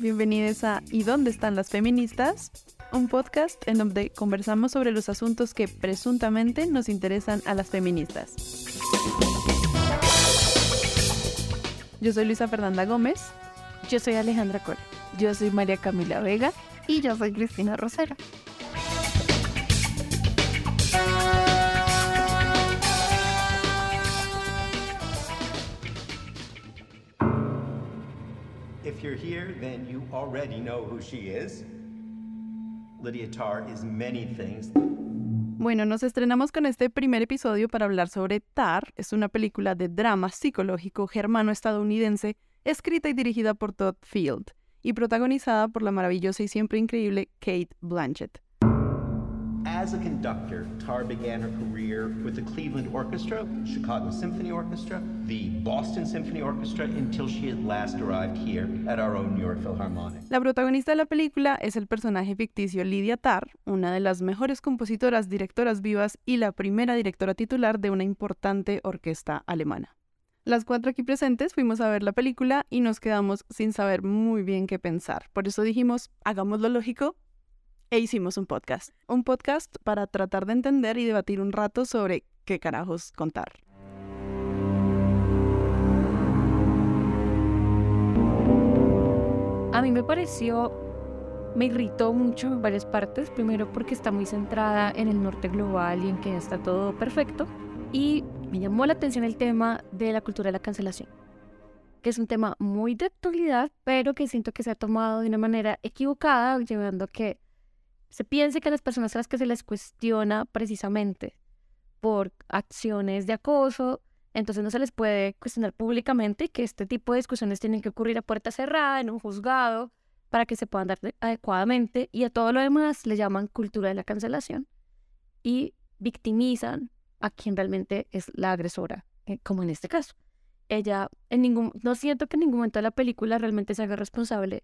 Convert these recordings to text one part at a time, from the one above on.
bienvenidos a ¿Y dónde están las feministas? Un podcast en donde conversamos sobre los asuntos que presuntamente nos interesan a las feministas. Yo soy Luisa Fernanda Gómez. Yo soy Alejandra Cole. Yo soy María Camila Vega. Y yo soy Cristina Rosera. Then you already know who she is. Lydia is many things. Bueno, nos estrenamos con este primer episodio para hablar sobre Tar. Es una película de drama psicológico germano-estadounidense escrita y dirigida por Todd Field y protagonizada por la maravillosa y siempre increíble Kate Blanchett. As a conductor, Tar began her career with the Cleveland Orchestra, Chicago Symphony Orchestra, the Boston Symphony Orchestra, until she at last arrived here at our own New York Philharmonic. La protagonista de la película es el personaje ficticio Lydia Tarr, una de las mejores compositoras, directoras vivas y la primera directora titular de una importante orquesta alemana. Las cuatro aquí presentes fuimos a ver la película y nos quedamos sin saber muy bien qué pensar. Por eso dijimos, hagamos lo lógico e hicimos un podcast. Un podcast para tratar de entender y debatir un rato sobre qué carajos contar. A mí me pareció, me irritó mucho en varias partes. Primero porque está muy centrada en el norte global y en que está todo perfecto. Y me llamó la atención el tema de la cultura de la cancelación, que es un tema muy de actualidad, pero que siento que se ha tomado de una manera equivocada, llevando que se piense que las personas a las que se les cuestiona precisamente por acciones de acoso, entonces no se les puede cuestionar públicamente y que este tipo de discusiones tienen que ocurrir a puerta cerrada, en un juzgado, para que se puedan dar adecuadamente. Y a todo lo demás le llaman cultura de la cancelación y victimizan a quien realmente es la agresora, eh, como en este caso. Ella, en ningún, no siento que en ningún momento de la película realmente se haga responsable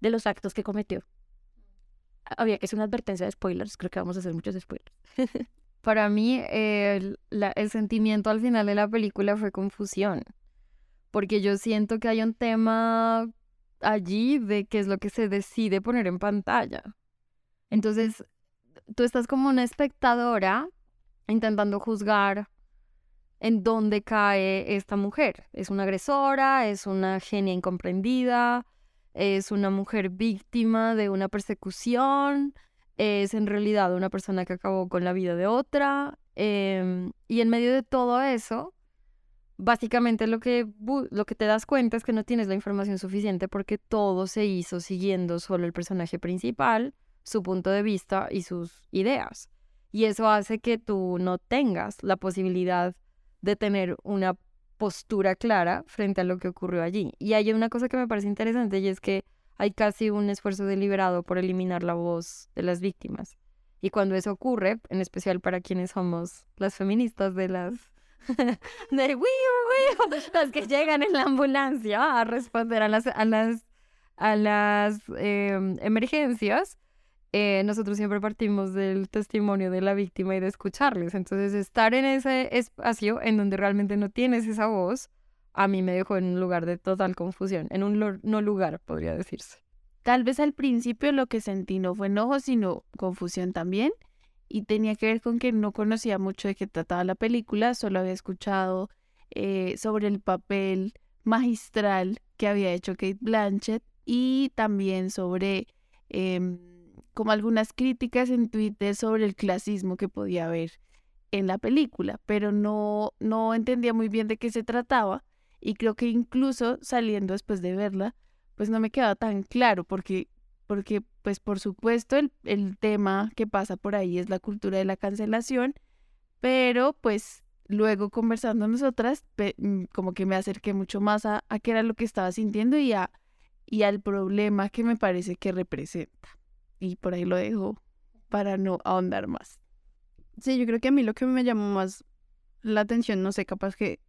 de los actos que cometió. Había que hacer una advertencia de spoilers, creo que vamos a hacer muchos spoilers. Para mí, el, el sentimiento al final de la película fue confusión, porque yo siento que hay un tema allí de qué es lo que se decide poner en pantalla. Entonces, tú estás como una espectadora intentando juzgar en dónde cae esta mujer. Es una agresora, es una genia incomprendida, es una mujer víctima de una persecución, es en realidad una persona que acabó con la vida de otra. Em, y en medio de todo eso, básicamente lo que, lo que te das cuenta es que no tienes la información suficiente porque todo se hizo siguiendo solo el personaje principal, su punto de vista y sus ideas. Y eso hace que tú no tengas la posibilidad de tener una postura clara frente a lo que ocurrió allí. Y hay una cosa que me parece interesante y es que hay casi un esfuerzo deliberado por eliminar la voz de las víctimas. Y cuando eso ocurre, en especial para quienes somos las feministas de las de las que llegan en la ambulancia a responder a las a las a las em, emergencias, eh, nosotros siempre partimos del testimonio de la víctima y de escucharles. Entonces, estar en ese espacio en donde realmente no tienes esa voz, a mí me dejó en un lugar de total confusión, en un no lugar, podría decirse. Tal vez al principio lo que sentí no fue enojo, sino confusión también. Y tenía que ver con que no conocía mucho de qué trataba la película, solo había escuchado eh, sobre el papel magistral que había hecho Kate Blanchett y también sobre em, como algunas críticas en Twitter sobre el clasismo que podía haber en la película, pero no, no entendía muy bien de qué se trataba y creo que incluso saliendo después de verla, pues no me quedaba tan claro porque, porque pues por supuesto el, el tema que pasa por ahí es la cultura de la cancelación, pero pues luego conversando nosotras, mm, como que me acerqué mucho más a, a qué era lo que estaba sintiendo y, a, y al problema que me parece que representa y por ahí lo dejo para no ahondar más. Sí, yo creo que a mí lo que me llamó más la atención, no sé, capaz que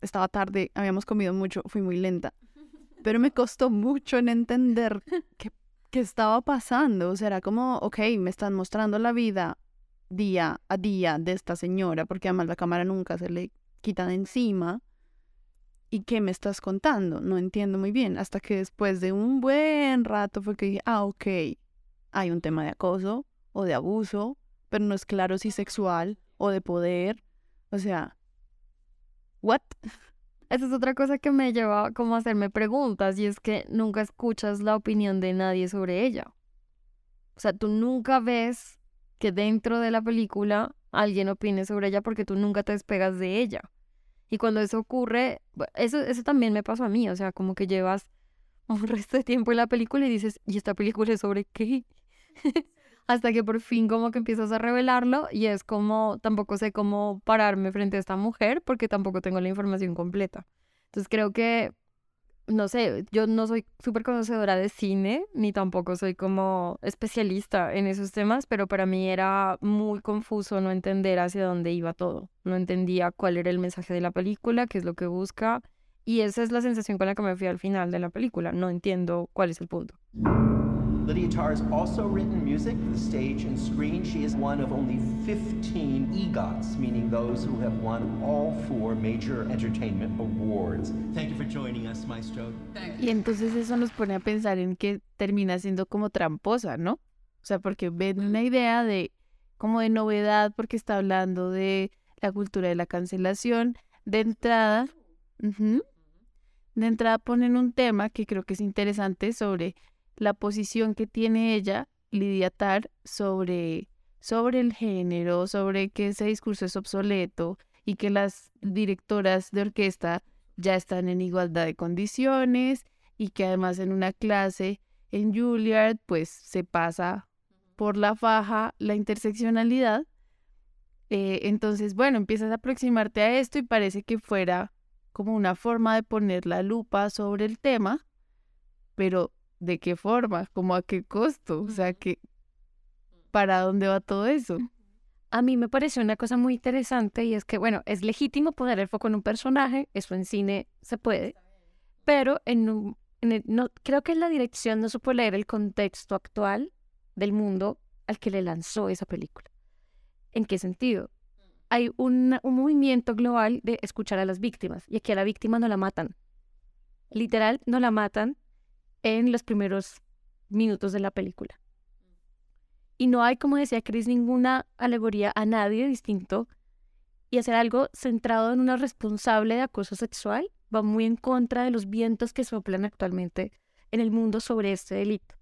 estaba tarde, habíamos comido mucho, fui muy lenta, pero me costó mucho en entender qué, qué estaba pasando. O sea, era como, ok, me están mostrando la vida día a día de esta señora, porque además la cámara nunca se le quita de encima. ¿y qué me estás contando? No entiendo muy bien. Hasta que después de un buen rato fue que dije, ah, ok, hay un tema de acoso o de abuso, pero no es claro si sexual o de poder. O sea, ¿what? Esa es otra cosa que me lleva como a hacerme preguntas y es que nunca escuchas la opinión de nadie sobre ella. O sea, tú nunca ves que dentro de la película alguien opine sobre ella porque tú nunca te despegas de ella. Y cuando eso ocurre, eso, eso también me pasó a mí, o sea, como que llevas un resto de tiempo en la película y dices, ¿y esta película es sobre qué? Hasta que por fin como que empiezas a revelarlo y es como, tampoco sé cómo pararme frente a esta mujer porque tampoco tengo la información completa. Entonces creo que no sé, yo no soy súper conocedora de cine, ni tampoco soy como especialista en esos temas, pero para mí era muy confuso no entender hacia dónde iba todo. No entendía cuál era el mensaje de la película, qué es lo que busca, y esa es la sensación con la que me fui al final de la película. No entiendo cuál es el punto. Lydia Tarr has also written music for the stage and screen. She is one of only 15 EGOTs, meaning those who have won all four major entertainment awards. Thank you for joining us, Maestro. Y entonces eso nos pone a pensar en que termina siendo como tramposa, ¿no? O sea, porque ven una idea de como de novedad porque está hablando de la cultura de la cancelación. De entrada, de entrada ponen un tema que creo que es interesante sobre la posición que tiene ella, Lidia Tar, sobre, sobre el género, sobre que ese discurso es obsoleto y que las directoras de orquesta ya están en igualdad de condiciones y que además en una clase en Juilliard pues se pasa por la faja la interseccionalidad. Eh, entonces, bueno, empiezas a aproximarte a esto y parece que fuera como una forma de poner la lupa sobre el tema, pero ¿De qué forma? ¿Cómo a qué costo? O sea, que, ¿para dónde va todo eso? A mí me pareció una cosa muy interesante y es que, bueno, es legítimo poner el foco en un personaje, eso en cine se puede, pero en, un, no, creo que en la dirección no supo leer el contexto actual del mundo al que le lanzó esa película. ¿En qué sentido? Hay un, movimiento global de escuchar a las víctimas y aquí a la víctima no la matan. Literal, no la matan en los primeros minutos de la película. Y no hay, como decía Chris, ninguna alegoría a nadie distinto. Y hacer algo centrado en una responsable de acoso sexual va muy en contra de los vientos que soplan actualmente en el mundo sobre este delito.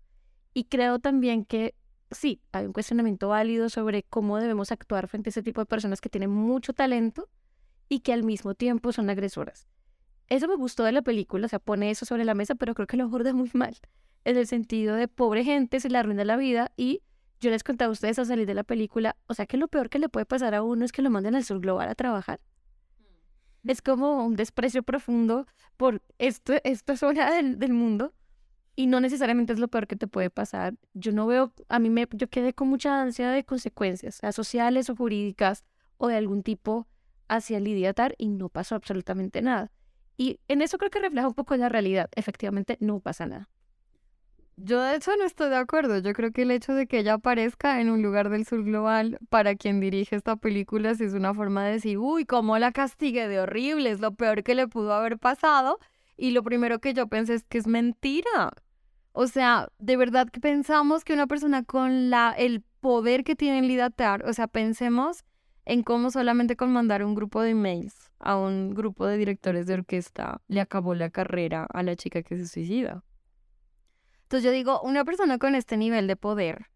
Y creo también que sí, hay un cuestionamiento válido sobre cómo debemos actuar frente a ese tipo de personas que tienen mucho talento y que al mismo tiempo son agresoras. Eso me gustó de la película, o sea, pone eso sobre la mesa, pero creo que lo aborda muy mal. En el sentido de pobre gente, se le arruina la vida y yo les contaba a ustedes a salir de la película, o sea que lo peor que le puede pasar a uno es que lo manden al sur global a trabajar. Mm. Es como un desprecio profundo por esto, esta zona del, del mundo y no necesariamente es lo peor que te puede pasar. Yo no veo, a mí me, yo quedé con mucha ansia de consecuencias, sea, sociales o jurídicas o de algún tipo hacia Lidia Tar y no pasó absolutamente nada. Y en eso creo que refleja un poco la realidad. Efectivamente, no pasa nada. Yo de hecho no estoy de acuerdo. Yo creo que el hecho de que ella aparezca en un lugar del sur global para quien dirige esta película es una forma de decir, uy, cómo la castigue de horrible, es lo peor que le pudo haber pasado. Y lo primero que yo pensé es que es mentira. O sea, de verdad que pensamos que una persona con la, el poder que tiene en Lidatar, o sea, pensemos en cómo solamente con mandar un grupo de emails a un grupo de directores de orquesta le acabó la carrera a la chica que se suicida. Entonces yo digo, una persona con este nivel de poder,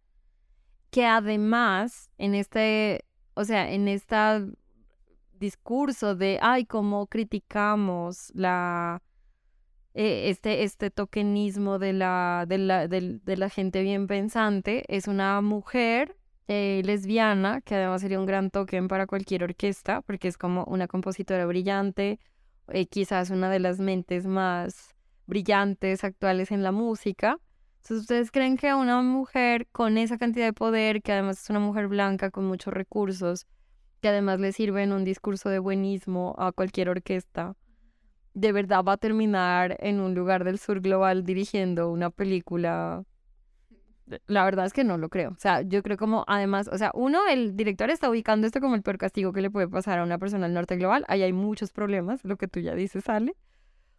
que además en este, o sea, en este discurso de, ay, cómo criticamos la, eh, este, este tokenismo de la, de, la, de la gente bien pensante, es una mujer eh, lesbiana, que además sería un gran token para cualquier orquesta, porque es como una compositora brillante, eh, quizás una de las mentes más brillantes actuales en la música. Entonces, ¿ustedes creen que una mujer con esa cantidad de poder, que además es una mujer blanca con muchos recursos, que además le sirve en un discurso de buenismo a cualquier orquesta, de verdad va a terminar en un lugar del sur global dirigiendo una película la verdad es que no lo creo. O sea, yo creo como, además, o sea, uno, el director está ubicando esto como el peor castigo que le puede pasar a una persona del norte global. Ahí hay muchos problemas, lo que tú ya dices, sale.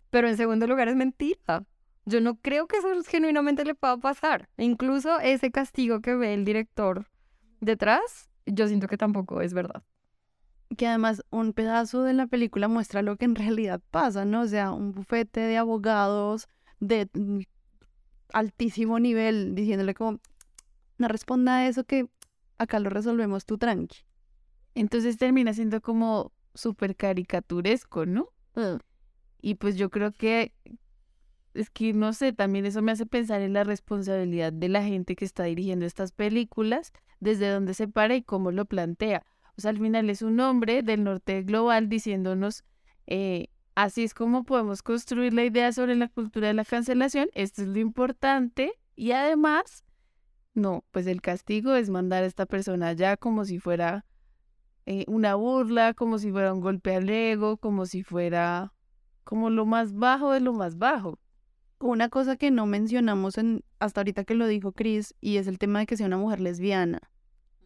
Pero en segundo lugar es mentira. Yo no creo que eso genuinamente le pueda pasar. Incluso ese castigo que ve el director detrás, yo siento que tampoco es verdad. Que además un pedazo de la película muestra lo que en realidad pasa, ¿no? O sea, un bufete de abogados de altísimo nivel diciéndole como, no responda a eso que acá lo resolvemos tú tranqui. Entonces termina siendo como súper caricaturesco, ¿no? Mm. Y pues yo creo que es que no sé, también eso me hace pensar en la responsabilidad de la gente que está dirigiendo estas películas, desde dónde se para y cómo lo plantea. O sea, al final es un hombre del norte global diciéndonos, eh, así es como podemos construir la idea sobre la cultura de la cancelación, esto es lo importante y además, no, pues el castigo es mandar a esta persona allá como si fuera eh, una burla, como si fuera un golpe al ego, como si fuera como lo más bajo de lo más bajo. Una cosa que no mencionamos en, hasta ahorita que lo dijo Chris, y es el tema de que sea una mujer lesbiana,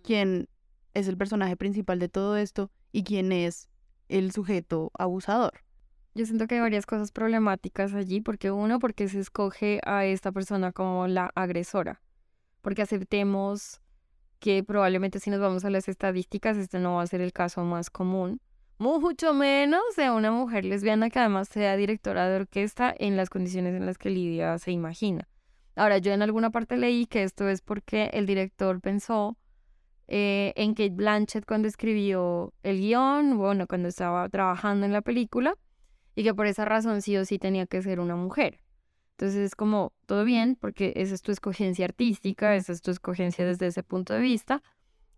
quien es el personaje principal de todo esto y quien es el sujeto abusador. Yo siento que hay varias cosas problemáticas allí, porque uno, porque se escoge a esta persona como la agresora, porque aceptemos que probablemente si nos vamos a las estadísticas, este no va a ser el caso más común, mucho menos de una mujer lesbiana que además sea directora de orquesta en las condiciones en las que Lidia se imagina. Ahora, yo en alguna parte leí que esto es porque el director pensó eh, en Kate Blanchett cuando escribió el guion, bueno, cuando estaba trabajando en la película, y que por esa razón sí o sí tenía que ser una mujer. Entonces es como, todo bien, porque esa es tu escogencia artística, esa es tu escogencia desde ese punto de vista,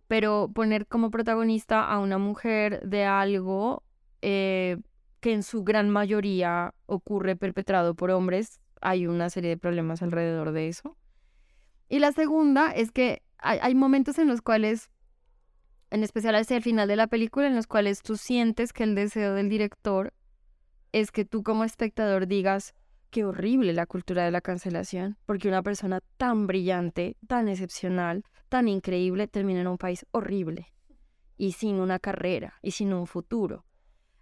pero poner como protagonista a una mujer de algo eh, que en su gran mayoría ocurre perpetrado por hombres, hay una serie de problemas alrededor de eso. Y la segunda es que hay, momentos en los cuales, en especial hacia el final de la película, en los cuales tú sientes que el deseo del director es que tú como espectador digas, qué horrible la cultura de la cancelación, porque una persona tan brillante, tan excepcional, tan increíble termina en un país horrible y sin una carrera y sin un futuro.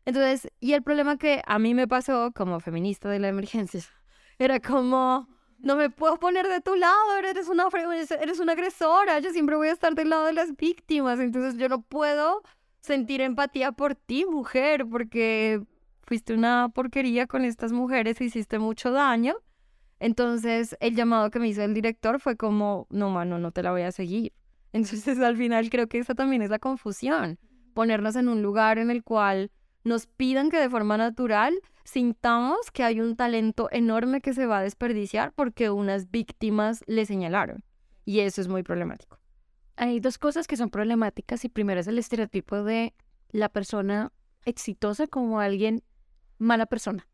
Entonces, y el problema que a mí me pasó como feminista de la emergencia era como, no me puedo poner de tu lado, eres una, eres una agresora, yo siempre voy a estar del lado de las víctimas, entonces yo no puedo sentir empatía por ti, mujer, porque fuiste una porquería con estas mujeres, hiciste mucho daño. Entonces, el llamado que me hizo el director fue como, no, mano, no te la voy a seguir. Entonces, al final creo que esa también es la confusión. Ponernos en un lugar en el cual nos pidan que de forma natural sintamos que hay un talento enorme que se va a desperdiciar porque unas víctimas le señalaron. Y eso es muy problemático. Hay dos cosas que son problemáticas y primero es el estereotipo de la persona exitosa como alguien mala persona.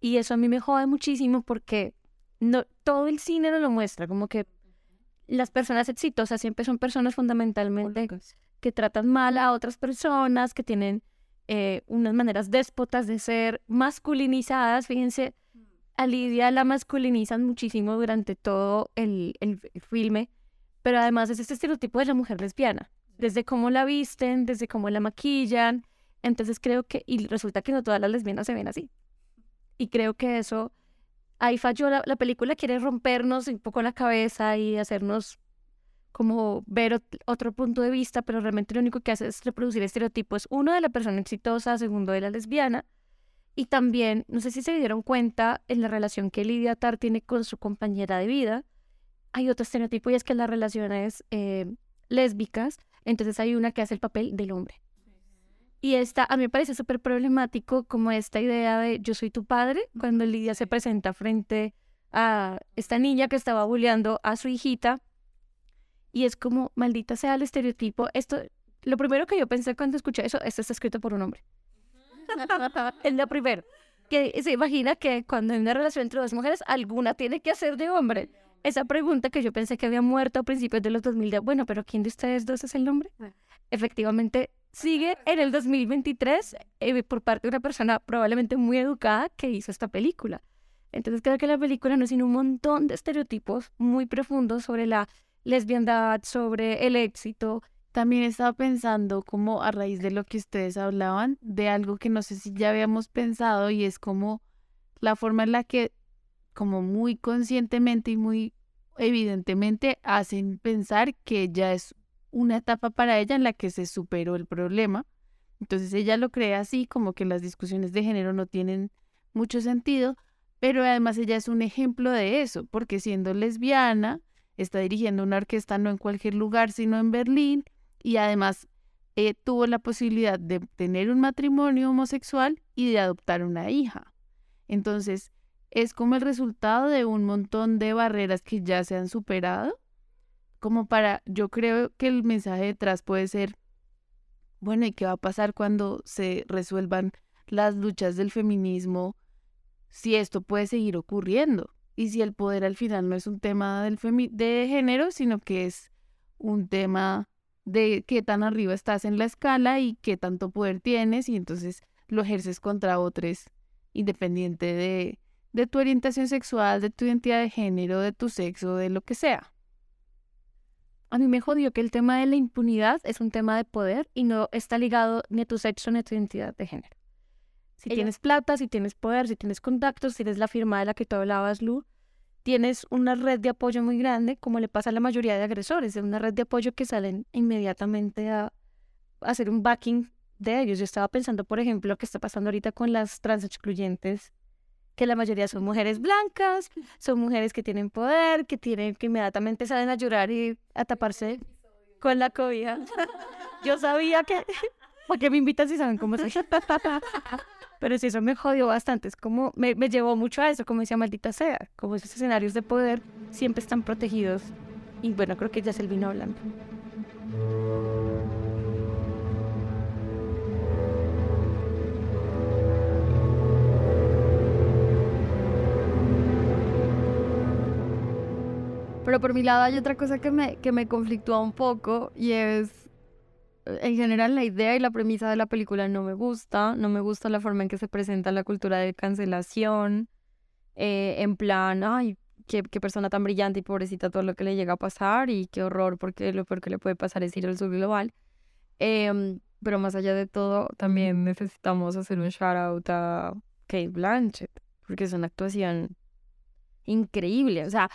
Y eso a mí me jode muchísimo porque no, todo el cine no lo muestra, como que las personas exitosas siempre son personas fundamentalmente que tratan mal a otras personas, que tienen eh, unas maneras déspotas de ser masculinizadas. Fíjense, a Lidia la masculinizan muchísimo durante todo el, el filme, pero además es este estereotipo de la mujer lesbiana, desde cómo la visten, desde cómo la maquillan, entonces creo que, y resulta que no todas las lesbianas se ven así. Y creo que eso, ahí falló, la, película quiere rompernos un poco la cabeza y hacernos como ver otro punto de vista, pero realmente lo único que hace es reproducir estereotipos, uno de la persona exitosa, segundo de la lesbiana, y también, no sé si se dieron cuenta, en la relación que Lidia Tar tiene con su compañera de vida, hay otro estereotipo y es que las relaciones eh, lésbicas, entonces hay una que hace el papel del hombre. Y esta, a mí me parece súper problemático como esta idea de yo soy tu padre, cuando Lidia se presenta frente a esta niña que estaba bulleando a su hijita. Y es como, maldita sea el estereotipo. Esto, lo primero que yo pensé cuando escuché eso, esto está escrito por un hombre. es lo primero. Que se imagina que cuando hay una relación entre dos mujeres, alguna tiene que hacer de hombre. Esa pregunta que yo pensé que había muerto a principios de los 2000, bueno, pero ¿quién de ustedes dos es el hombre? Efectivamente, sigue en el 2023 eh, por parte de una persona probablemente muy educada que hizo esta película. Entonces creo que la película no es sino un montón de estereotipos muy profundos sobre la lesbiandad, sobre el éxito. También estaba pensando como a raíz de lo que ustedes hablaban, de algo que no sé si ya habíamos pensado y es como la forma en la que como muy conscientemente y muy evidentemente hacen pensar que ya es una etapa para ella en la que se superó el problema. Entonces ella lo cree así, como que las discusiones de género no tienen mucho sentido, pero además ella es un ejemplo de eso, porque siendo lesbiana, está dirigiendo una orquesta no en cualquier lugar, sino en Berlín, y además eh, tuvo la posibilidad de tener un matrimonio homosexual y de adoptar una hija. Entonces, es como el resultado de un montón de barreras que ya se han superado, como para, yo creo que el mensaje detrás puede ser, bueno, ¿y qué va a pasar cuando se resuelvan las luchas del feminismo si esto puede seguir ocurriendo? Y si el poder al final no es un tema del de género, sino que es un tema de qué tan arriba estás en la escala y qué tanto poder tienes y entonces lo ejerces contra otros independiente de, de tu orientación sexual, de tu identidad de género, de tu sexo, de lo que sea. A mí me jodió que el tema de la impunidad es un tema de poder y no está ligado ni a tu sexo ni a tu identidad de género. Si tienes plata, si tienes poder, si tienes contactos, si eres la firma de la que tú hablabas, Lu, tienes una red de apoyo muy grande, como le pasa a la mayoría de agresores, es una red de apoyo que salen inmediatamente a, hacer un backing de ellos. Yo estaba pensando, por ejemplo, lo que está pasando ahorita con las trans excluyentes, que la mayoría son mujeres blancas, son mujeres que tienen poder, que tienen que inmediatamente salen a llorar y a taparse con la cobija. Yo sabía que, ¿por qué me invitan si saben cómo soy? Pero sí, eso me jodió bastante. Es como, me, me llevó mucho a eso, como decía, maldita sea. Como esos escenarios de poder siempre están protegidos. Y bueno, creo que ya es el vino hablando. Pero por mi lado hay otra cosa que me, que me conflictúa un poco y es, en general, la idea y la premisa de la película no me gusta. No me gusta la forma en que se presenta la cultura de cancelación. Eh, en plan, ay, qué, qué, persona tan brillante y pobrecita todo lo que le llega a pasar y qué horror porque lo peor que le puede pasar es ir al sur global. Em, pero más allá de todo, también necesitamos hacer un shout out a Kate Blanchett porque es una actuación increíble. O sea,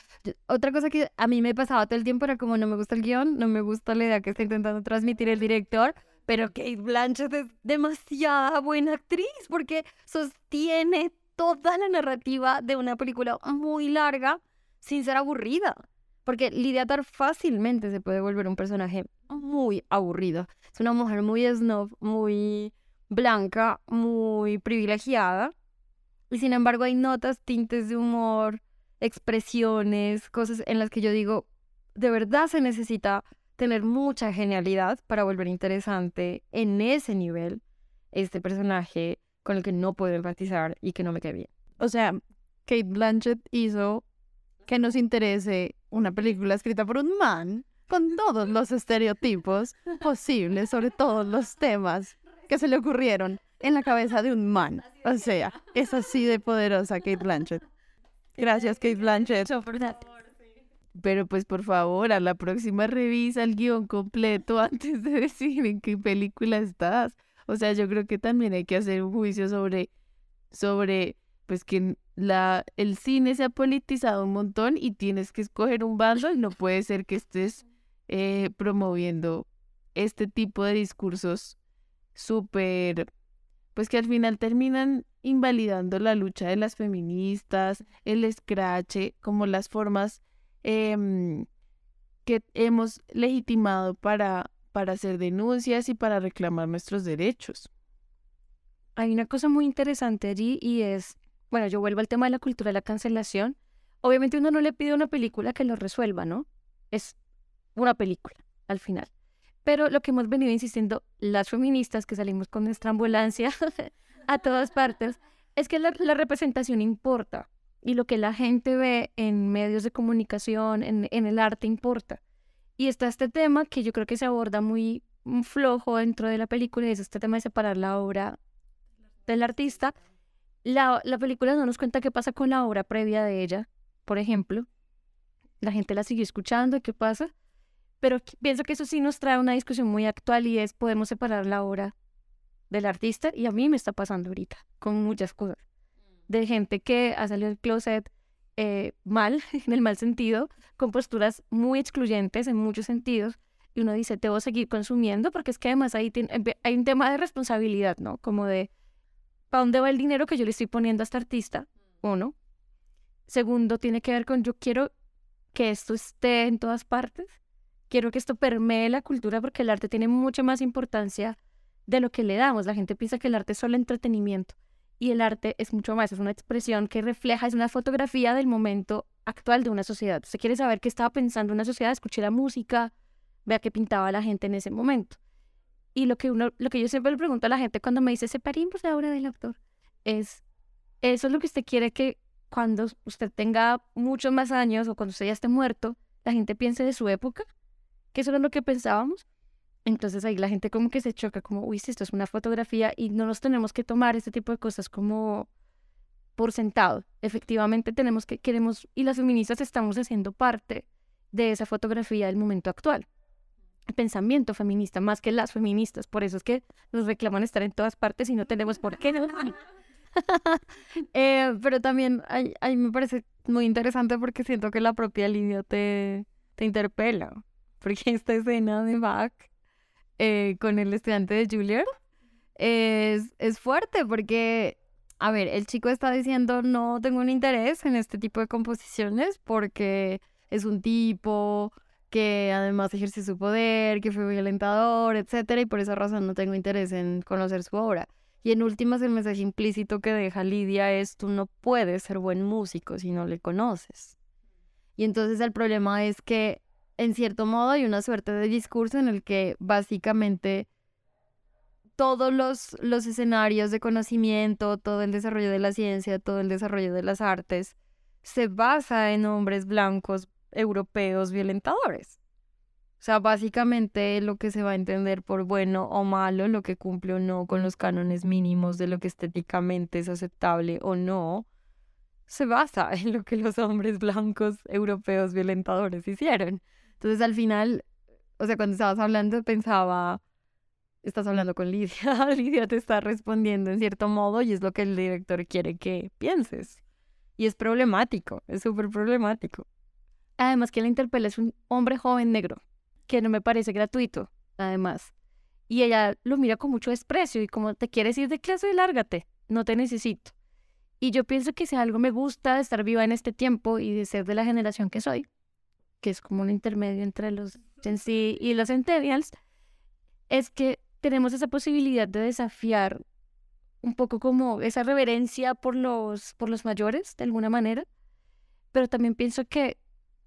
otra cosa que a mí me pasaba todo el tiempo era como no me gusta el guion, no me gusta la idea que está intentando transmitir el director, pero Kate Blanchett es demasiada buena actriz porque sostiene toda la narrativa de una película muy larga sin ser aburrida. Porque Lidia Tar fácilmente se puede volver un personaje muy aburrido. Es una mujer muy snob, muy blanca, muy privilegiada. Y sin embargo hay notas, tintes de humor, expresiones, cosas en las que yo digo, de verdad se necesita tener mucha genialidad para volver interesante en ese nivel este personaje con el que no puedo empatizar y que no me cae bien. O sea, Kate Blanchett hizo que nos interese una película escrita por un man con todos los estereotipos posibles sobre todos los temas que se le ocurrieron en la cabeza de un man. O sea, es así de poderosa Kate Blanchett. Gracias, Kate Blanchett. Pero pues por favor, a la próxima revisa el guion completo antes de decir en qué película estás. O sea, yo creo que también hay que hacer un juicio sobre, sobre, pues que la, el cine se ha politizado un montón y tienes que escoger un bando y no puede ser que estés eh, promoviendo este tipo de discursos súper, pues que al final terminan invalidando la lucha de las feministas, el escrache, como las formas em, que hemos legitimado para, para hacer denuncias y para reclamar nuestros derechos. Hay una cosa muy interesante allí y es, bueno, yo vuelvo al tema de la cultura de la cancelación. Obviamente uno no le pide a una película que lo resuelva, ¿no? Es una película al final. Pero lo que hemos venido insistiendo las feministas que salimos con nuestra ambulancia a todas partes, es que la, representación importa y lo que la gente ve en medios de comunicación, en, el arte importa. Y está este tema que yo creo que se aborda muy mm, flojo dentro de la película, y es este tema de separar la obra del artista. La, la película no nos cuenta qué pasa con la obra previa de ella, por ejemplo. La gente la sigue escuchando, ¿qué pasa? Pero pienso que eso sí nos trae una discusión muy actual y es, ¿podemos separar la obra del artista y a mí me está pasando ahorita con muchas cosas. de gente que ha salido del closet eh, mal, en el mal sentido, con posturas muy excluyentes en muchos sentidos. Y uno dice, te voy a seguir consumiendo porque es que además ahí hay un tema de responsabilidad, ¿no? Como de, ¿para dónde va el dinero que yo le estoy poniendo a este artista? Uno. Segundo, tiene que ver con, yo quiero que esto esté en todas partes. Quiero que esto permee la cultura porque el arte tiene mucha más importancia de lo que le damos. La gente piensa que el arte es solo entretenimiento y el arte es mucho más, es una expresión que refleja, es una fotografía del momento actual de una sociedad. Se quiere saber qué estaba pensando una sociedad, escuché la música, vea qué pintaba la gente en ese momento. Y lo que uno, lo que yo siempre le pregunto a la gente cuando me dice separemos la obra del autor, es eso es lo que usted quiere que cuando usted tenga muchos más años o cuando usted ya esté muerto, la gente piense de su época, que eso era lo que pensábamos. Entonces ahí la gente como que se choca, como, uy, si esto es una fotografía y no nos tenemos que tomar este tipo de cosas como por sentado. Efectivamente tenemos que, queremos, y las feministas estamos haciendo parte de esa fotografía del momento actual. El pensamiento feminista, más que las feministas. Por eso es que nos reclaman estar en todas partes y no tenemos por qué. Eh, pero también ahí, me parece muy interesante porque siento que la propia línea te, te interpela. Porque esta escena de Bach eh, con el estudiante de Juilliard es, es fuerte porque, a ver, el chico está diciendo no tengo un interés en este tipo de composiciones porque es un tipo que además ejerce su poder, que fue violentador, etcétera, y por esa razón no tengo interés en conocer su obra. Y en últimas, el mensaje implícito que deja Lidia es, tú no puedes ser buen músico si no le conoces. Y entonces el problema es que, en cierto modo, hay una suerte de discurso en el que básicamente todos los, los escenarios de conocimiento, todo el desarrollo de la ciencia, todo el desarrollo de las artes, se basa en hombres blancos europeos violentadores. O sea, básicamente lo que se va a entender por bueno o malo, lo que cumple o no con los cánones mínimos de lo que estéticamente es aceptable o no, se basa en lo que los hombres blancos europeos violentadores hicieron. Entonces al final, o sea, cuando estabas hablando pensaba, estás hablando con Lidia, Lidia te está respondiendo en cierto modo y es lo que el director quiere que pienses. Y es problemático, es súper problemático. Además que la interpela es un hombre joven negro que no me parece gratuito, además. Y ella lo mira con mucho desprecio y como te quieres ir de clase, lárgate, no te necesito. Y yo pienso que si algo me gusta de estar viva en este tiempo y de ser de la generación que soy, que es como un intermedio entre los Gen Z y los Centennials, es que tenemos esa posibilidad de desafiar un poco como esa reverencia por los, por los mayores, de alguna manera. Pero también pienso que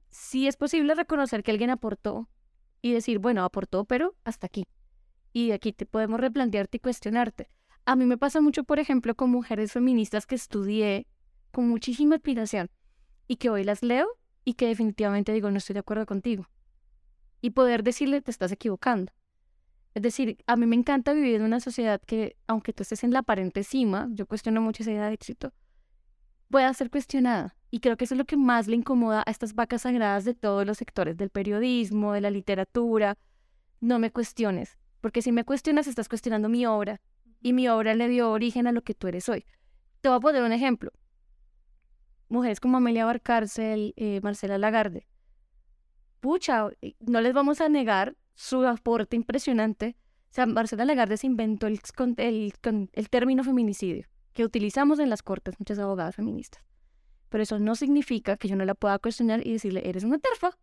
sí es posible reconocer que alguien aportó y decir, bueno, aportó, pero hasta aquí. Y aquí te podemos replantearte y cuestionarte. A mí me pasa mucho, por ejemplo, con mujeres feministas que estudié con muchísima admiración y que hoy las leo y que definitivamente digo, no estoy de acuerdo contigo. Y poder decirle, te estás equivocando. Es decir, a mí me encanta vivir en una sociedad que, aunque tú estés en la aparente cima, yo cuestiono mucho esa idea de éxito, pueda ser cuestionada. Y creo que eso es lo que más le incomoda a estas vacas sagradas de todos los sectores, del periodismo, de la literatura. No me cuestiones, porque si me cuestionas estás cuestionando mi obra y mi obra le dio origen a lo que tú eres hoy. Te voy a poner un ejemplo. Mujeres como Amelia Barcárcel, eh, Marcela Lagarde. Pucha, eh, no les vamos a negar su aporte impresionante. O sea, Marcela Lagarde se inventó el, el, el término feminicidio que utilizamos en las cortes muchas abogadas feministas. Pero eso no significa que yo no la pueda cuestionar y decirle, eres una terfa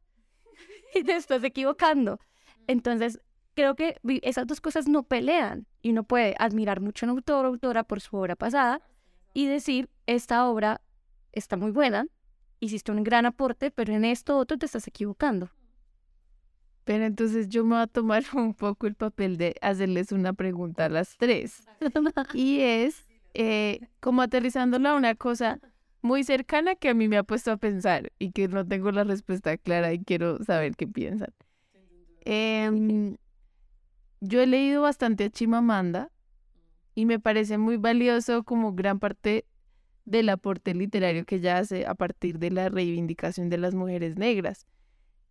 y te estás equivocando. Entonces, creo que esas dos cosas no pelean y uno puede admirar mucho a un autor o autora por su obra pasada y decir, esta obra está muy buena, hiciste un gran aporte, pero en esto otro te estás equivocando. Pero entonces yo me voy a tomar un poco el papel de hacerles una pregunta a las tres. y es, eh, como aterrizándola a una cosa muy cercana que a mí me ha puesto a pensar y que no tengo la respuesta clara y quiero saber qué piensan. Em, yo he leído bastante a Chimamanda y me parece muy valioso como gran parte del aporte literario que ella hace a partir de la reivindicación de las mujeres negras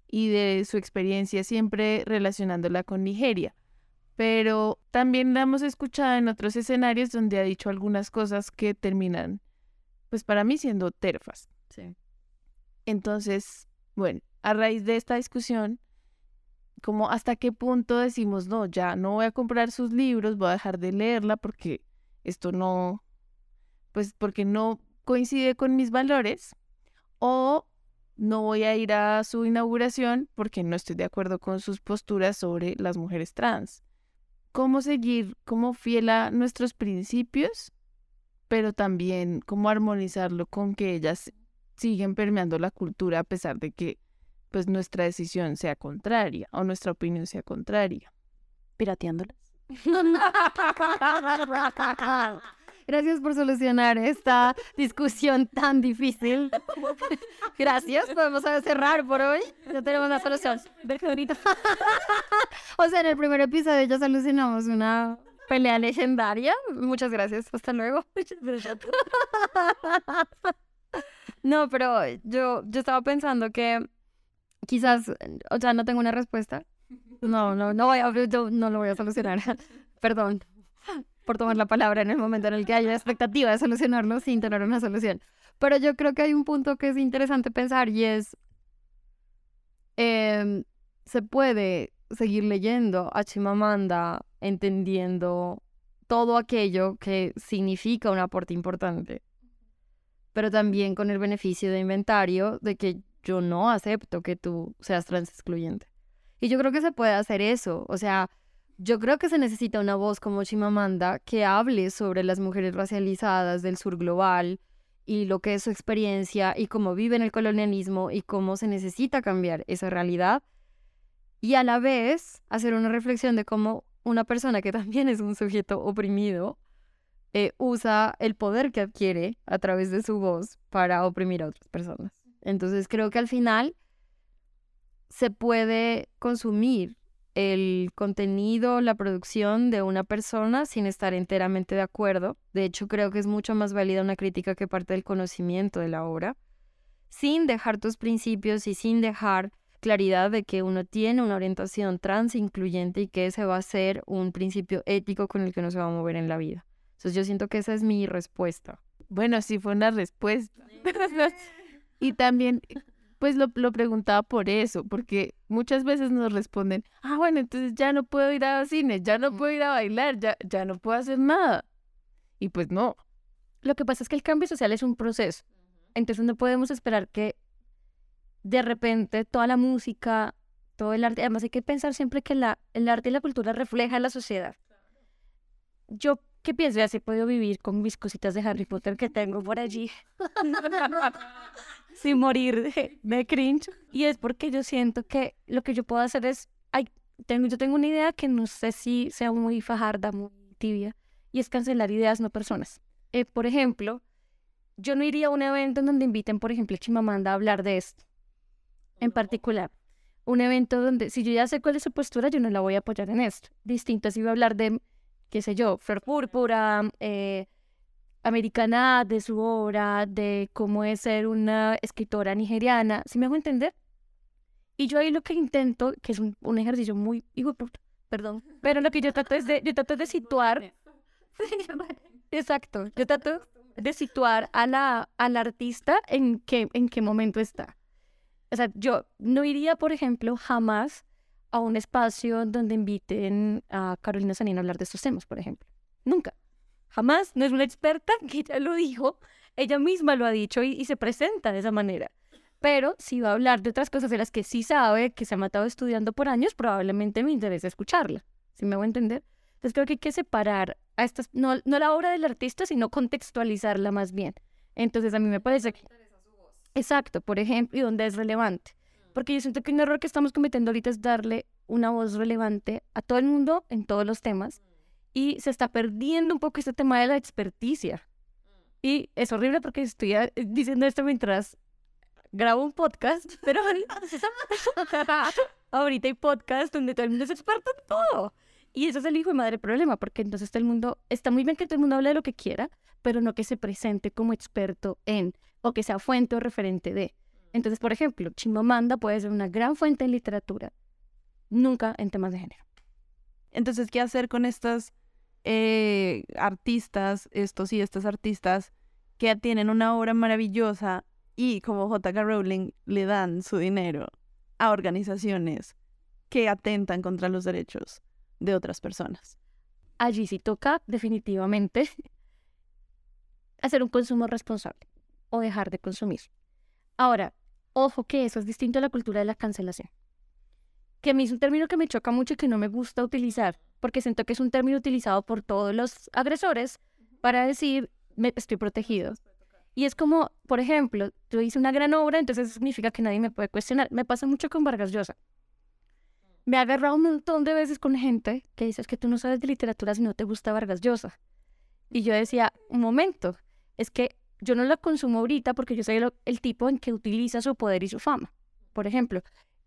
y de su experiencia siempre relacionándola con Nigeria pero también la hemos escuchado en otros escenarios donde ha dicho algunas cosas que terminan pues para mí siendo terfas. Sí. Entonces, bueno, a raíz de esta discusión, como hasta qué punto decimos, no, ya no voy a comprar sus libros, voy a dejar de leerla porque esto no, pues porque no coincide con mis valores, o no voy a ir a su inauguración porque no estoy de acuerdo con sus posturas sobre las mujeres trans. ¿Cómo seguir como fiel a nuestros principios, pero también cómo armonizarlo con que ellas siguen permeando la cultura a pesar de que pues nuestra decisión sea contraria o nuestra opinión sea contraria? Pirateándolas. Gracias por solucionar esta discusión tan difícil. Gracias, podemos cerrar por hoy. Ya tenemos una solución. o sea, en el primer episodio ya solucionamos una pelea legendaria. Muchas gracias. Hasta luego. no, pero yo, yo estaba pensando que quizás, o sea, no tengo una respuesta. No, no, no voy a, no lo voy a solucionar. Perdón por tomar la palabra en el momento en el que haya expectativa de solucionarlo sin tener una solución. Pero yo creo que hay un punto que es interesante pensar y es, em, se puede seguir leyendo a Chimamanda entendiendo todo aquello que significa un aporte importante, pero también con el beneficio de inventario de que yo no acepto que tú seas trans excluyente. Y yo creo que se puede hacer eso, o sea, yo creo que se necesita una voz como Chimamanda que hable sobre las mujeres racializadas del sur global y lo que es su experiencia y cómo viven el colonialismo y cómo se necesita cambiar esa realidad. Y a la vez hacer una reflexión de cómo una persona que también es un sujeto oprimido eh, usa el poder que adquiere a través de su voz para oprimir a otras personas. Entonces creo que al final se puede consumir el contenido, la producción de una persona sin estar enteramente de acuerdo. De hecho, creo que es mucho más válida una crítica que parte del conocimiento de la obra, sin dejar tus principios y sin dejar claridad de que uno tiene una orientación trans incluyente y que ese va a ser un principio ético con el que no se va a mover en la vida. Entonces yo siento que esa es mi respuesta. Bueno, sí fue una respuesta. y también pues lo, preguntaba por eso, porque muchas veces nos responden, ah, bueno, entonces ya no puedo ir a cine, ya no puedo ir a bailar, ya, ya no puedo hacer nada. Y pues no. Lo que pasa es que el cambio social es un proceso. Entonces no podemos esperar que de repente toda la música, todo el arte, además hay que pensar siempre que la, el arte y la cultura reflejan la sociedad. Yo, ¿qué pienso? Ya se he podido vivir con mis cositas de Harry Potter que tengo por allí. sin morir de, cringe. Y es porque yo siento que lo que yo puedo hacer es, ay, tengo, yo tengo una idea que no sé si sea muy fajarda, muy tibia, y es cancelar ideas, no personas. Eh, por ejemplo, yo no iría a un evento en donde inviten, por ejemplo, a Chimamanda a hablar de esto, en particular. Un evento donde, si yo ya sé cuál es su postura, yo no la voy a apoyar en esto. Distinto si voy a hablar de, qué sé yo, Flor Púrpura, eh, americana de su obra, de cómo es ser una escritora nigeriana, ¿sí me hago entender? Y yo ahí lo que intento, que es un, ejercicio muy, perdón, pero lo que yo trato es de, yo trato de situar, exacto, yo trato de situar a la, al artista en qué, en qué momento está. O sea, yo no iría, por ejemplo, jamás a un espacio donde inviten a Carolina Sanina a hablar de estos temas, por ejemplo. Nunca jamás, no es una experta que ya lo dijo, ella misma lo ha dicho y, se presenta de esa manera. Pero si va a hablar de otras cosas de las que sí sabe, que se ha matado estudiando por años, probablemente me interesa escucharla. ¿Sí me voy a entender? Entonces creo que hay que separar a estas, no, no la obra del artista, sino contextualizarla más bien. Entonces a mí me parece que... Exacto, por ejemplo, y donde es relevante. Porque yo siento que un error que estamos cometiendo ahorita es darle una voz relevante a todo el mundo en todos los temas y se está perdiendo un poco este tema de la experticia. Y es horrible porque estoy eh, diciendo esto mientras grabo un podcast, pero ahorita hay podcast donde todo el mundo es experto en todo. Y eso es el hijo de madre problema, porque entonces todo el mundo, está muy bien que todo el mundo hable de lo que quiera, pero no que se presente como experto en, o que sea fuente o referente de. Entonces, por ejemplo, Chimamanda puede ser una gran fuente en literatura, nunca en temas de género. Entonces, ¿qué hacer con estas eh, artistas, estos y estas artistas, que tienen una obra maravillosa y como J.K. Rowling le dan su dinero a organizaciones que atentan contra los derechos de otras personas. Allí sí toca definitivamente hacer un consumo responsable o dejar de consumir. Ahora, ojo que eso es distinto a la cultura de la cancelación. Que a mí es un término que me choca mucho y que no me gusta utilizar, porque siento que es un término utilizado por todos los agresores para decir, me, estoy protegido. Y es como, por ejemplo, yo hice una gran obra, entonces significa que nadie me puede cuestionar. Me pasa mucho con Vargas Llosa. Me ha agarrado un montón de veces con gente que dice, es que tú no sabes de literatura si no te gusta Vargas Llosa. Y yo decía, un momento, es que yo no la consumo ahorita porque yo soy el, tipo en que utiliza su poder y su fama. Por ejemplo,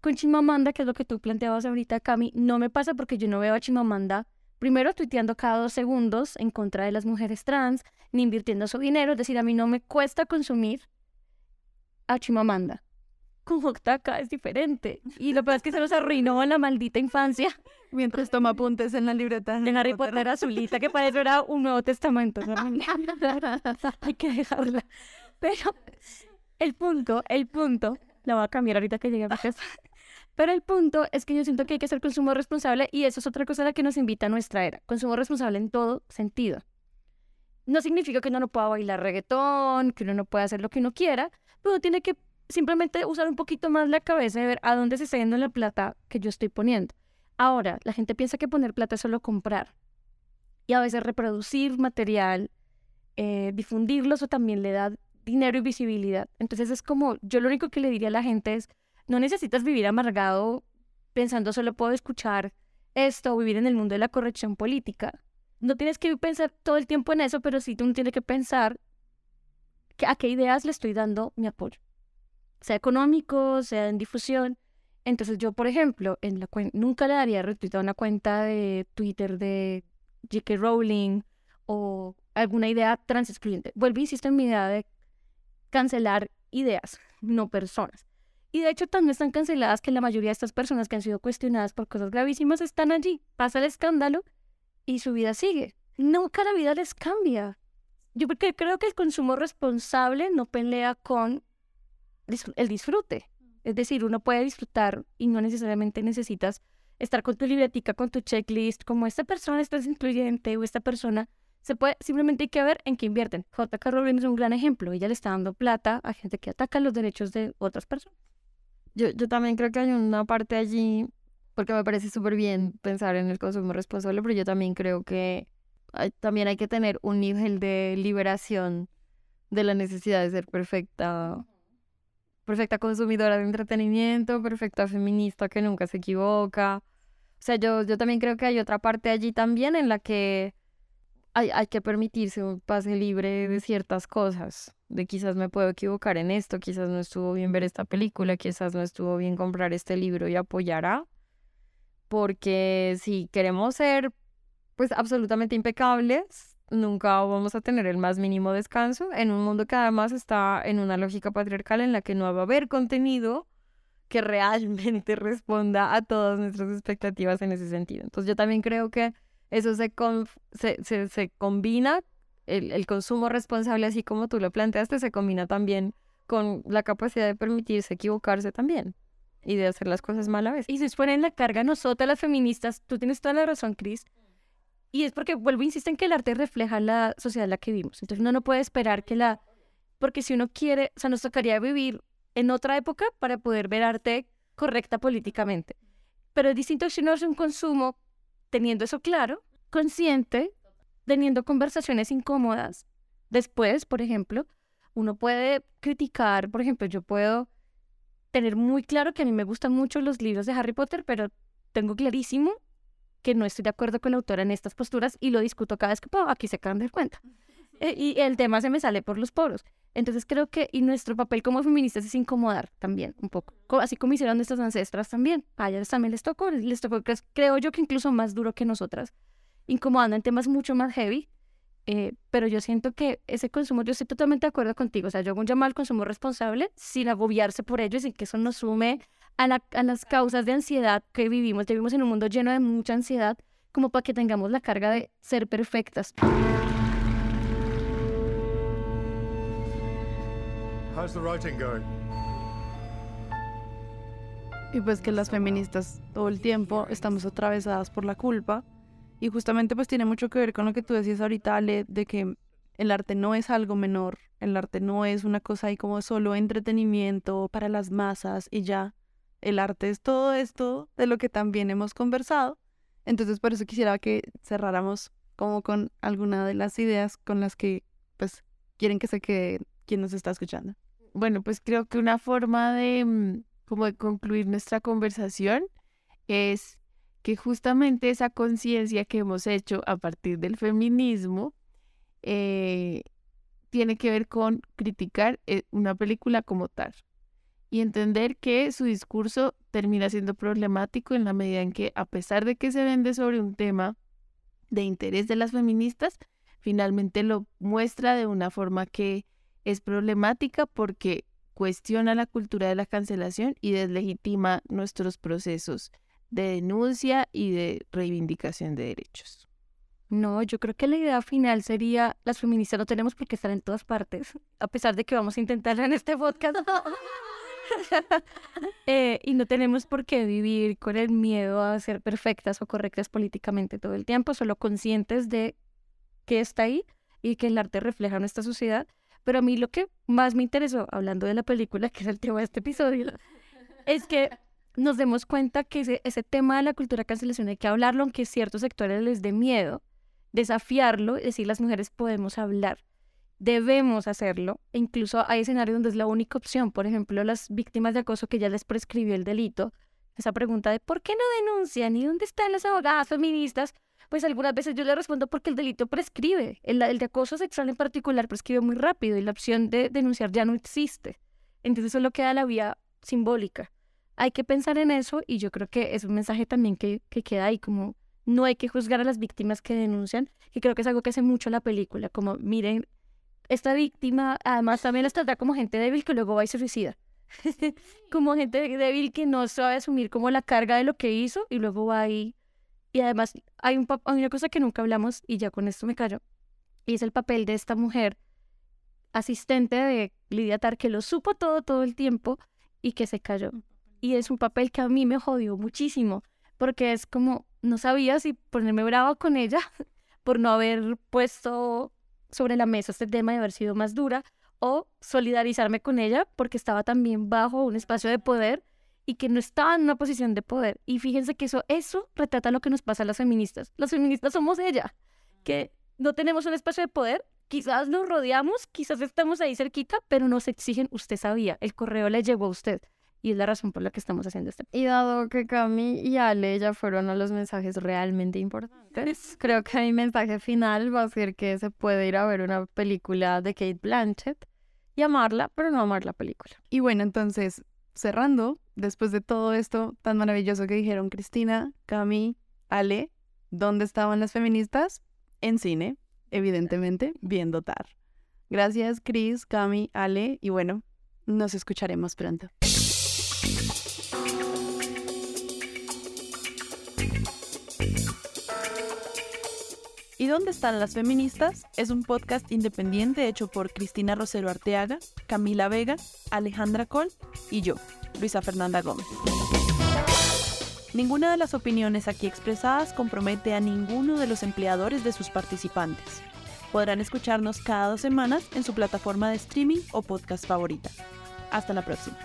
con Chimamanda, que es lo que tú planteabas ahorita, Cami, no me pasa porque yo no veo a Chimamanda primero tuiteando cada dos segundos en contra de las mujeres trans, ni invirtiendo su dinero. Es decir, a mí no me cuesta consumir a Chimamanda. Con Joctaca es diferente. Y lo peor es que se nos arruinó en la maldita infancia. Mientras toma apuntes en la libreta. En Harry Potter azulita, que para eso era un Nuevo Testamento. Hay que dejarla. Pero el punto, el punto, la voy a cambiar ahorita que llegue a mi casa. Pero el punto es que yo siento que hay que hacer consumo responsable y eso es otra cosa a la que nos invita a nuestra era. Consumo responsable en todo sentido. No significa que uno no pueda bailar reggaetón, que uno no pueda hacer lo que uno quiera, pero tiene que simplemente usar un poquito más la cabeza y ver a dónde se está yendo la plata que yo estoy poniendo. Ahora, la gente piensa que poner plata es solo comprar. Y a veces reproducir material, eh, difundirlo, eso también le da dinero y visibilidad. Entonces es como, yo lo único que le diría a la gente es, no necesitas vivir amargado pensando solo puedo escuchar esto o vivir en el mundo de la corrección política. No tienes que pensar todo el tiempo en eso, pero sí tú tienes que pensar a qué ideas le estoy dando mi apoyo, sea económico, sea en difusión. Entonces yo, por ejemplo, en la nunca le daría retweet a una cuenta de Twitter de J.K. Rowling o alguna idea trans excluyente. Vuelvo, insisto en mi idea de cancelar ideas, no personas. Y de hecho también están canceladas que la mayoría de estas personas que han sido cuestionadas por cosas gravísimas están allí. Pasa el escándalo y su vida sigue. Nunca la vida les cambia. Yo porque creo que el consumo responsable no pelea con el disfrute. Es decir, uno puede disfrutar y no necesariamente necesitas estar con tu libretica, con tu checklist, como esta persona está incluyente o esta persona. Se puede, simplemente hay que ver en qué invierten. J.K. Rowling es un gran ejemplo. Ella le está dando plata a gente que ataca los derechos de otras personas. Yo, yo también creo que hay una parte allí, porque me parece súper bien pensar en el consumo responsable, pero yo también creo que también hay que tener un nivel de liberación de la necesidad de ser perfecta, perfecta consumidora de entretenimiento, perfecta feminista que nunca se equivoca. O sea, yo, yo también creo que hay otra parte allí también en la que hay, hay que permitirse un pase libre de ciertas cosas de quizás me puedo equivocar en esto, quizás no estuvo bien ver esta película, quizás no estuvo bien comprar este libro y apoyará, porque si queremos ser pues absolutamente impecables, nunca vamos a tener el más mínimo descanso en un mundo que además está en una lógica patriarcal en la que no va a haber contenido que realmente responda a todas nuestras expectativas en ese sentido. Entonces yo también creo que eso se, se, se, se combina el, consumo responsable, así como tú lo planteaste, se combina también con la capacidad de permitirse equivocarse también y de hacer las cosas mal a veces. Y se en la carga nosotras las feministas, tú tienes toda la razón, Cris. Y es porque, vuelvo, insisto en que el arte refleja la sociedad en la que vivimos. Entonces uno no puede esperar que la... Porque si uno quiere, o sea, nos tocaría vivir en otra época para poder ver arte correcta políticamente. Pero es distinto si uno hace un consumo teniendo eso claro, consciente teniendo conversaciones incómodas. Después, por ejemplo, uno puede criticar, por ejemplo, yo puedo tener muy claro que a mí me gustan mucho los libros de Harry Potter, pero tengo clarísimo que no estoy de acuerdo con la autora en estas posturas y lo discuto cada vez que puedo. Aquí se acaban de dar cuenta. Eh, y el tema se me sale por los poros. Entonces creo que y nuestro papel como feministas es incomodar también un poco, así como hicieron nuestras ancestras también. A ellas también les tocó, les tocó, creo yo que incluso más duro que nosotras incomodando en temas mucho más heavy. Eh, pero yo siento que ese consumo, yo estoy totalmente de acuerdo contigo. O sea, yo hago un llamado al consumo responsable sin agobiarse por ello y sin que eso nos sume a, las causas de ansiedad que vivimos. Vivimos en un mundo lleno de mucha ansiedad como para que tengamos la carga de ser perfectas. How's the writing going? Y pues que las feministas todo el tiempo estamos atravesadas por la culpa. Y justamente pues tiene mucho que ver con lo que tú decías ahorita, Ale, de que el arte no es algo menor, el arte no es una cosa ahí como solo entretenimiento para las masas y ya. El arte es todo esto de lo que también hemos conversado. Entonces por eso quisiera que cerráramos como con alguna de las ideas con las que pues quieren que se quede quien nos está escuchando. Bueno, pues creo que una forma de mm, como de concluir nuestra conversación es que justamente esa conciencia que hemos hecho a partir del feminismo eh, tiene que ver con criticar eh, una película como tal y entender que su discurso termina siendo problemático en la medida en que, a pesar de que se vende sobre un tema de interés de las feministas, finalmente lo muestra de una forma que es problemática porque cuestiona la cultura de la cancelación y deslegitima nuestros procesos de denuncia y de reivindicación de derechos. No, yo creo que la idea final sería, las feministas no tenemos por qué estar en todas partes, a pesar de que vamos a intentarlo en este podcast. Eh, y no tenemos por qué vivir con el miedo a ser perfectas o correctas políticamente todo el tiempo, solo conscientes de que está ahí y que el arte refleja nuestra sociedad. Pero a mí lo que más me interesó, hablando de la película, que es el tema de este episodio, es que nos demos cuenta que ese, tema de la cultura de cancelación hay que hablarlo, aunque ciertos sectores les dé miedo, desafiarlo decir las mujeres podemos hablar debemos hacerlo. E incluso hay escenarios donde es la única opción. Por ejemplo, las víctimas de acoso que ya les prescribió el delito. Esa pregunta de ¿por qué no denuncian? ¿Y dónde están las abogadas feministas? Pues algunas veces yo le respondo porque el delito prescribe. El, el de acoso sexual en particular prescribe muy rápido y la opción de denunciar ya no existe. Entonces solo queda la vía simbólica. Hay que pensar en eso y yo creo que es un mensaje también que, que queda ahí como no hay que juzgar a las víctimas que denuncian, que creo que es algo que hace mucho la película, como miren esta víctima además también las trata como gente débil que luego va y se suicida. como gente débil que no sabe asumir como la carga de lo que hizo y luego va y... Y además hay, un, hay una cosa que nunca hablamos y ya con esto me callo. Y es el papel de esta mujer asistente de Lidia Tar que lo supo todo todo el tiempo y que se cayó. Y es un papel que a mí me jodió muchísimo porque es como no sabía si ponerme brava con ella por no haber puesto sobre la mesa este tema de haber sido más dura o solidarizarme con ella porque estaba también bajo un espacio de poder y que no estaba en una posición de poder. Y fíjense que eso, eso retrata lo que nos pasa a las feministas. Las feministas somos ella, que no tenemos un espacio de poder, quizás nos rodeamos, quizás estamos ahí cerquita, pero nos exigen, usted sabía, el correo le llegó a usted y es la razón por la que estamos haciendo este. Y dado que Cami y Ale ya fueron a los mensajes realmente importantes, creo que mi mensaje final va a ser que se puede ir a ver una película de Kate Blanchett y amarla, pero no amar la película. Y bueno, entonces, cerrando, después de todo esto tan maravilloso que dijeron Cristina, Cami, Ale, ¿dónde estaban las feministas? En cine, evidentemente, viendo TAR. Gracias, Cris, Cami, Ale, y bueno, nos escucharemos pronto. ¿Y dónde están las feministas? Es un podcast independiente hecho por Cristina Rosero Arteaga, Camila Vega, Alejandra Col y yo, Luisa Fernanda Gómez. Ninguna de las opiniones aquí expresadas compromete a ninguno de los empleadores de sus participantes. Podrán escucharnos cada dos semanas en su plataforma de streaming o podcast favorita. Hasta la próxima.